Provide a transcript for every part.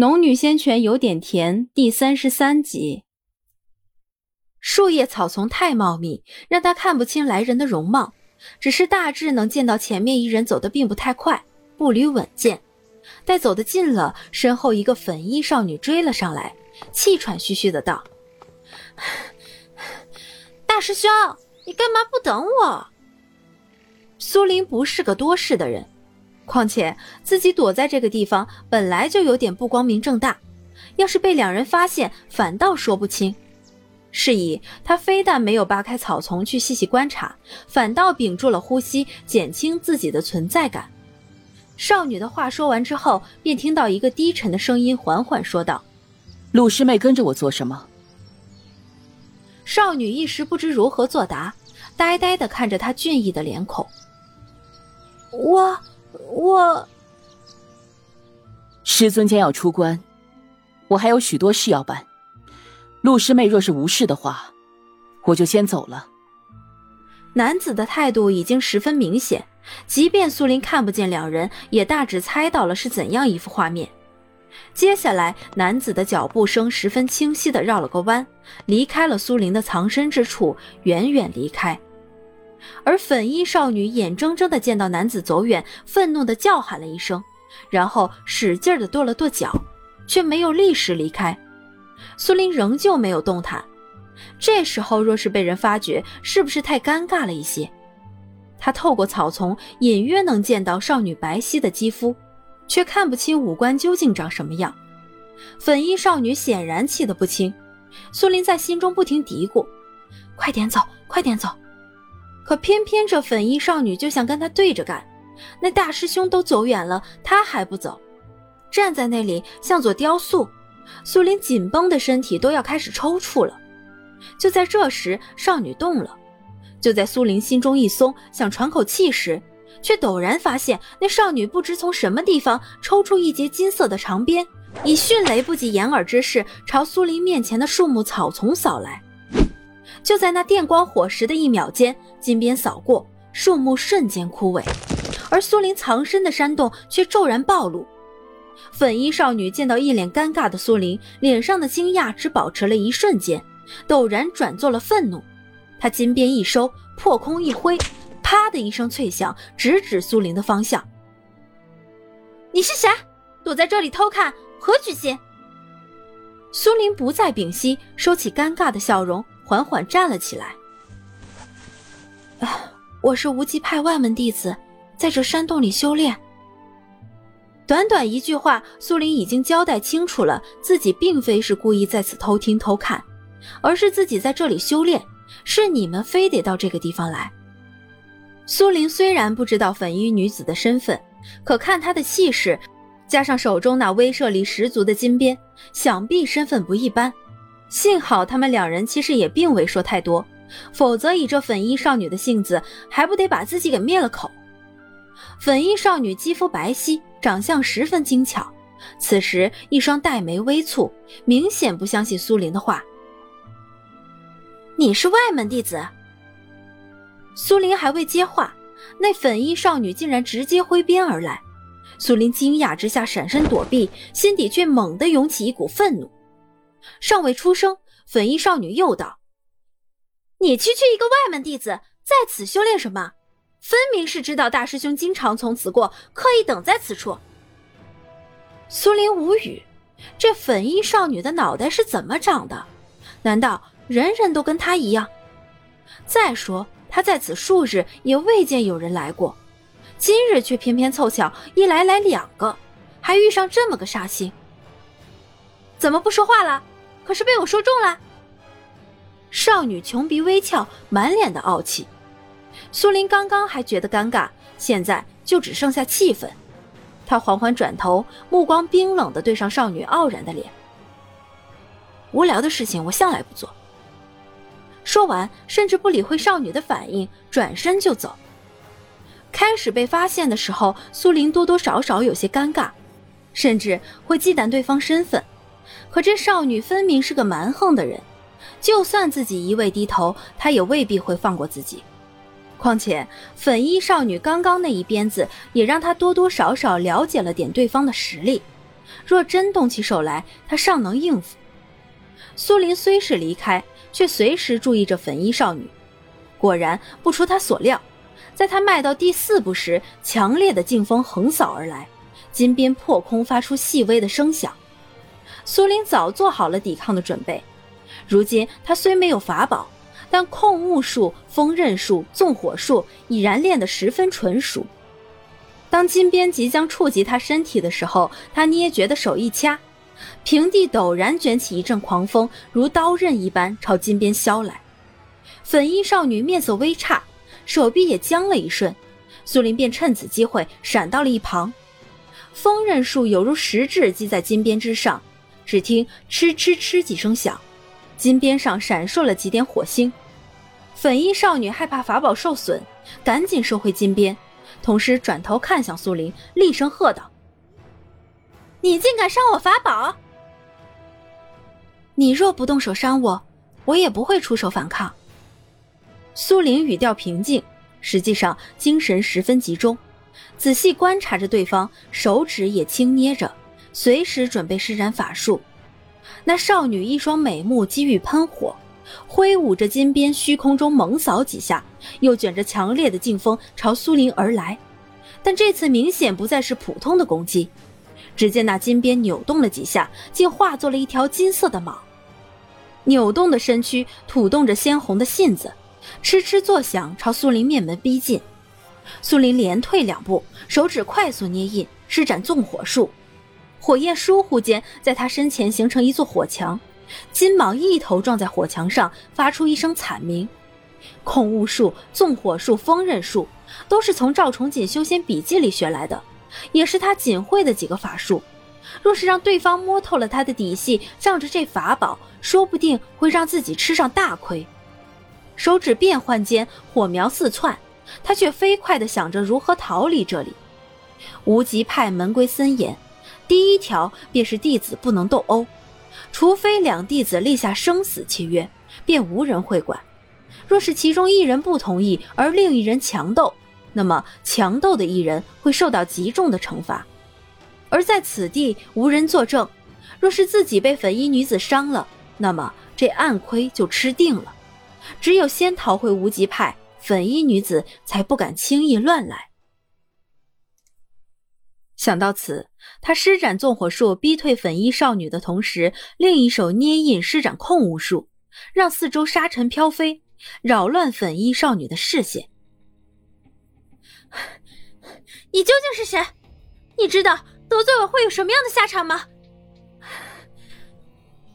农女仙泉有点甜，第三十三集。树叶草丛太茂密，让他看不清来人的容貌，只是大致能见到前面一人走得并不太快，步履稳健。待走得近了，身后一个粉衣少女追了上来，气喘吁吁的道：“大师兄，你干嘛不等我？”苏林不是个多事的人。况且自己躲在这个地方本来就有点不光明正大，要是被两人发现，反倒说不清。是以，他非但没有扒开草丛去细细观察，反倒屏住了呼吸，减轻自己的存在感。少女的话说完之后，便听到一个低沉的声音缓缓说道：“陆师妹跟着我做什么？”少女一时不知如何作答，呆呆的看着他俊逸的脸孔。我。我，师尊将要出关，我还有许多事要办。陆师妹若是无事的话，我就先走了。男子的态度已经十分明显，即便苏林看不见两人，也大致猜到了是怎样一幅画面。接下来，男子的脚步声十分清晰的绕了个弯，离开了苏林的藏身之处，远远离开。而粉衣少女眼睁睁地见到男子走远，愤怒地叫喊了一声，然后使劲地跺了跺脚，却没有立时离开。苏林仍旧没有动弹。这时候若是被人发觉，是不是太尴尬了一些？他透过草丛，隐约能见到少女白皙的肌肤，却看不清五官究竟长什么样。粉衣少女显然气得不轻。苏林在心中不停嘀咕：“快点走，快点走。”可偏偏这粉衣少女就想跟他对着干，那大师兄都走远了，他还不走，站在那里像座雕塑。苏林紧绷的身体都要开始抽搐了。就在这时，少女动了。就在苏林心中一松，想喘口气时，却陡然发现那少女不知从什么地方抽出一截金色的长鞭，以迅雷不及掩耳之势朝苏林面前的树木草丛扫来。就在那电光火石的一秒间，金鞭扫过，树木瞬间枯萎，而苏林藏身的山洞却骤然暴露。粉衣少女见到一脸尴尬的苏林，脸上的惊讶只保持了一瞬间，陡然转作了愤怒。她金鞭一收，破空一挥，啪的一声脆响，直指苏林的方向。你是谁？躲在这里偷看，何居心？苏林不再屏息，收起尴尬的笑容。缓缓站了起来。啊，我是无极派外门弟子，在这山洞里修炼。短短一句话，苏林已经交代清楚了，自己并非是故意在此偷听偷看，而是自己在这里修炼，是你们非得到这个地方来。苏林虽然不知道粉衣女子的身份，可看她的气势，加上手中那威慑力十足的金鞭，想必身份不一般。幸好他们两人其实也并未说太多，否则以这粉衣少女的性子，还不得把自己给灭了口。粉衣少女肌肤白皙，长相十分精巧，此时一双黛眉微蹙，明显不相信苏林的话。你是外门弟子？苏林还未接话，那粉衣少女竟然直接挥鞭而来。苏林惊讶之下闪身躲避，心底却猛地涌起一股愤怒。尚未出声，粉衣少女又道：“你区区一个外门弟子，在此修炼什么？分明是知道大师兄经常从此过，刻意等在此处。”苏林无语，这粉衣少女的脑袋是怎么长的？难道人人都跟她一样？再说，她在此数日也未见有人来过，今日却偏偏凑巧一来来两个，还遇上这么个煞星。怎么不说话了？可是被我说中了。少女穷鼻微翘，满脸的傲气。苏林刚刚还觉得尴尬，现在就只剩下气愤。他缓缓转头，目光冰冷的对上少女傲然的脸。无聊的事情我向来不做。说完，甚至不理会少女的反应，转身就走。开始被发现的时候，苏林多多少少有些尴尬，甚至会忌惮对方身份。可这少女分明是个蛮横的人，就算自己一味低头，她也未必会放过自己。况且粉衣少女刚刚那一鞭子，也让她多多少少了解了点对方的实力。若真动起手来，她尚能应付。苏林虽是离开，却随时注意着粉衣少女。果然，不出他所料，在他迈到第四步时，强烈的劲风横扫而来，金鞭破空，发出细微的声响。苏林早做好了抵抗的准备。如今他虽没有法宝，但控物术、风刃术、纵火术已然练得十分纯熟。当金鞭即将触及他身体的时候，他捏诀的手一掐。平地陡然卷起一阵狂风，如刀刃一般朝金边削来。粉衣少女面色微差，手臂也僵了一瞬。苏林便趁此机会闪到了一旁。锋刃术犹如实质击在金边之上，只听哧哧哧几声响，金边上闪烁了几点火星。粉衣少女害怕法宝受损，赶紧收回金边，同时转头看向苏林，厉声喝道。你竟敢伤我法宝！你若不动手伤我，我也不会出手反抗。苏林语调平静，实际上精神十分集中，仔细观察着对方，手指也轻捏着，随时准备施展法术。那少女一双美目机遇喷火，挥舞着金鞭，虚空中猛扫几下，又卷着强烈的劲风朝苏林而来。但这次明显不再是普通的攻击。只见那金鞭扭动了几下，竟化作了一条金色的蟒。扭动的身躯吐动着鲜红的信子，哧哧作响，朝苏林面门逼近。苏林连退两步，手指快速捏印，施展纵火术。火焰疏忽间，在他身前形成一座火墙。金蟒一头撞在火墙上，发出一声惨鸣。控物术、纵火术、风刃术，都是从赵崇锦修仙笔记里学来的。也是他仅会的几个法术，若是让对方摸透了他的底细，仗着这法宝，说不定会让自己吃上大亏。手指变换间，火苗四窜，他却飞快地想着如何逃离这里。无极派门规森严，第一条便是弟子不能斗殴，除非两弟子立下生死契约，便无人会管。若是其中一人不同意，而另一人强斗，那么强斗的一人会受到极重的惩罚，而在此地无人作证。若是自己被粉衣女子伤了，那么这暗亏就吃定了。只有先逃回无极派，粉衣女子才不敢轻易乱来。想到此，他施展纵火术逼退粉衣少女的同时，另一手捏印施展控物术，让四周沙尘飘飞，扰乱粉衣少女的视线。你究竟是谁？你知道得罪我会有什么样的下场吗？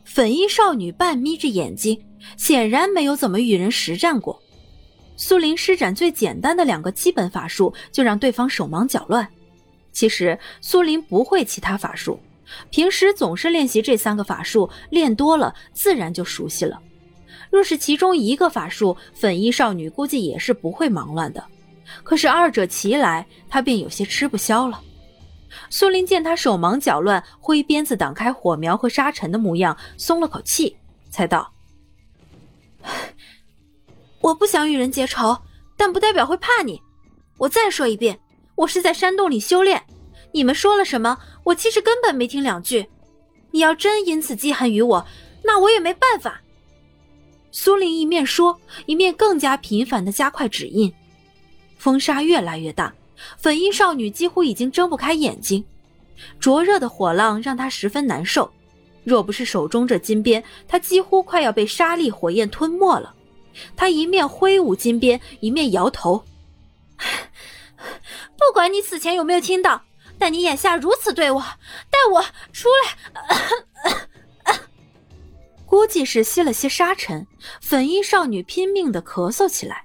粉衣少女半眯着眼睛，显然没有怎么与人实战过。苏林施展最简单的两个基本法术，就让对方手忙脚乱。其实苏林不会其他法术，平时总是练习这三个法术，练多了自然就熟悉了。若是其中一个法术，粉衣少女估计也是不会忙乱的。可是二者齐来，他便有些吃不消了。苏林见他手忙脚乱，挥鞭子挡开火苗和沙尘的模样，松了口气，才道：“我不想与人结仇，但不代表会怕你。我再说一遍，我是在山洞里修炼。你们说了什么，我其实根本没听两句。你要真因此记恨于我，那我也没办法。”苏林一面说，一面更加频繁的加快指印。风沙越来越大，粉衣少女几乎已经睁不开眼睛，灼热的火浪让她十分难受。若不是手中这金鞭，她几乎快要被沙砾火焰吞没了。她一面挥舞金鞭，一面摇头。不管你此前有没有听到，但你眼下如此对我，带我出来。估计是吸了些沙尘，粉衣少女拼命的咳嗽起来。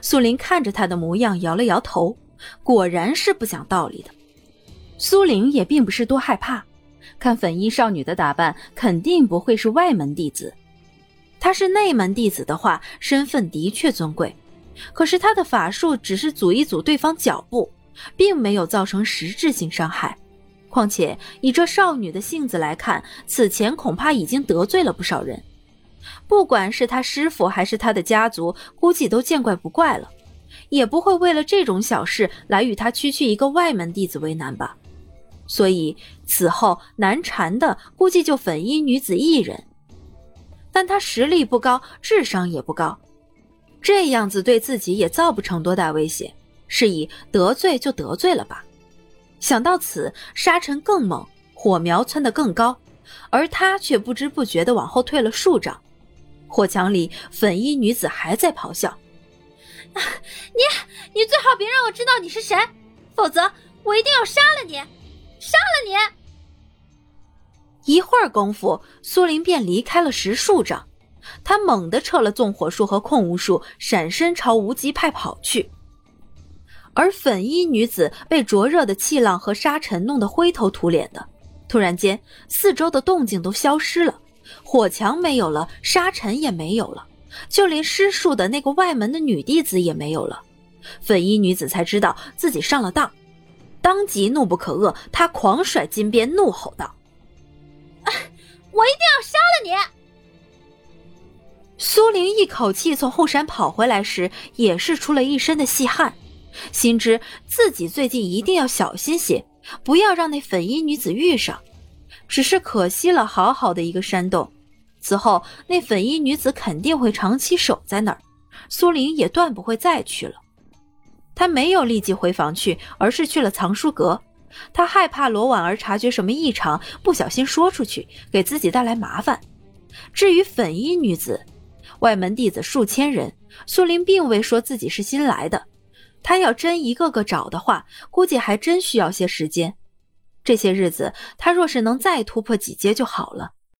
苏林看着他的模样，摇了摇头，果然是不讲道理的。苏林也并不是多害怕，看粉衣少女的打扮，肯定不会是外门弟子。她是内门弟子的话，身份的确尊贵。可是他的法术只是阻一阻对方脚步，并没有造成实质性伤害。况且以这少女的性子来看，此前恐怕已经得罪了不少人。不管是他师傅还是他的家族，估计都见怪不怪了，也不会为了这种小事来与他区区一个外门弟子为难吧。所以此后难缠的估计就粉衣女子一人。但她实力不高，智商也不高，这样子对自己也造不成多大威胁，是以得罪就得罪了吧。想到此，沙尘更猛，火苗蹿得更高，而他却不知不觉地往后退了数丈。火墙里，粉衣女子还在咆哮：“你，你最好别让我知道你是谁，否则我一定要杀了你，杀了你！”一会儿功夫，苏林便离开了十数丈，他猛地撤了纵火术和控物术，闪身朝无极派跑去。而粉衣女子被灼热的气浪和沙尘弄得灰头土脸的，突然间，四周的动静都消失了，火墙没有了，沙尘也没有了，就连施术的那个外门的女弟子也没有了。粉衣女子才知道自己上了当，当即怒不可遏，她狂甩金鞭，怒吼道。我一定要杀了你！苏玲一口气从后山跑回来时，也是出了一身的细汗，心知自己最近一定要小心些，不要让那粉衣女子遇上。只是可惜了，好好的一个山洞，此后那粉衣女子肯定会长期守在那儿，苏玲也断不会再去了。她没有立即回房去，而是去了藏书阁。他害怕罗婉儿察觉什么异常，不小心说出去，给自己带来麻烦。至于粉衣女子，外门弟子数千人，苏林并未说自己是新来的。他要真一个个找的话，估计还真需要些时间。这些日子，他若是能再突破几阶就好了。